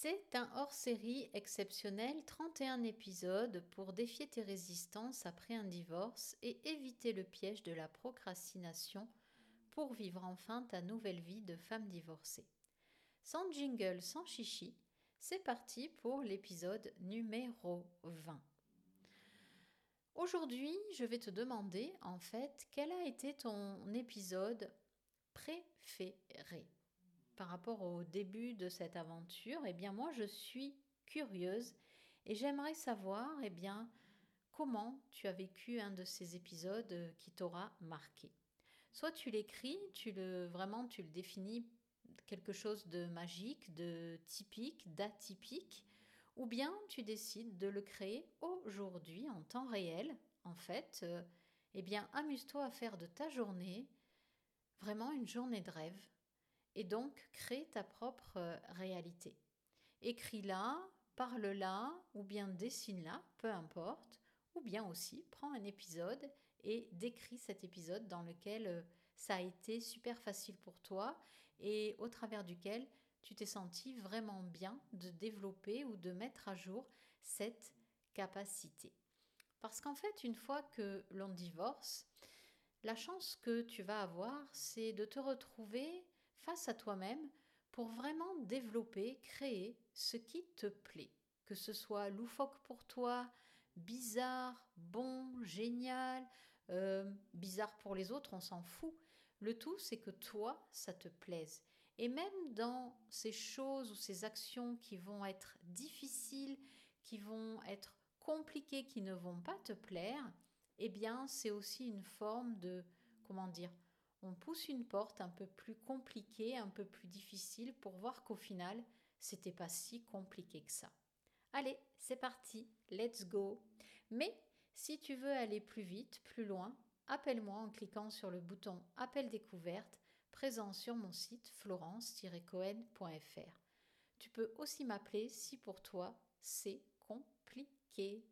C'est un hors-série exceptionnel, 31 épisodes pour défier tes résistances après un divorce et éviter le piège de la procrastination pour vivre enfin ta nouvelle vie de femme divorcée. Sans jingle, sans chichi, c'est parti pour l'épisode numéro 20. Aujourd'hui, je vais te demander en fait quel a été ton épisode préféré? Par rapport au début de cette aventure, eh bien moi je suis curieuse et j'aimerais savoir eh comment tu as vécu un de ces épisodes qui t'aura marqué. Soit tu l'écris, tu le vraiment tu le définis quelque chose de magique, de typique, d'atypique, ou bien tu décides de le créer aujourd'hui en temps réel. En fait, euh, eh bien amuse-toi à faire de ta journée vraiment une journée de rêve et donc crée ta propre euh, réalité. Écris-la, parle-la ou bien dessine-la, peu importe, ou bien aussi prends un épisode et décris cet épisode dans lequel euh, ça a été super facile pour toi et au travers duquel tu t'es senti vraiment bien de développer ou de mettre à jour cette capacité. Parce qu'en fait, une fois que l'on divorce, la chance que tu vas avoir, c'est de te retrouver face à toi-même pour vraiment développer, créer ce qui te plaît. Que ce soit loufoque pour toi, bizarre, bon, génial, euh, bizarre pour les autres, on s'en fout. Le tout, c'est que toi, ça te plaise. Et même dans ces choses ou ces actions qui vont être difficiles, qui vont être compliquées, qui ne vont pas te plaire, eh bien, c'est aussi une forme de, comment dire, on pousse une porte un peu plus compliquée, un peu plus difficile pour voir qu'au final, c'était pas si compliqué que ça. Allez, c'est parti, let's go. Mais si tu veux aller plus vite, plus loin, appelle-moi en cliquant sur le bouton Appel découverte présent sur mon site florence-cohen.fr. Tu peux aussi m'appeler si pour toi c'est compliqué.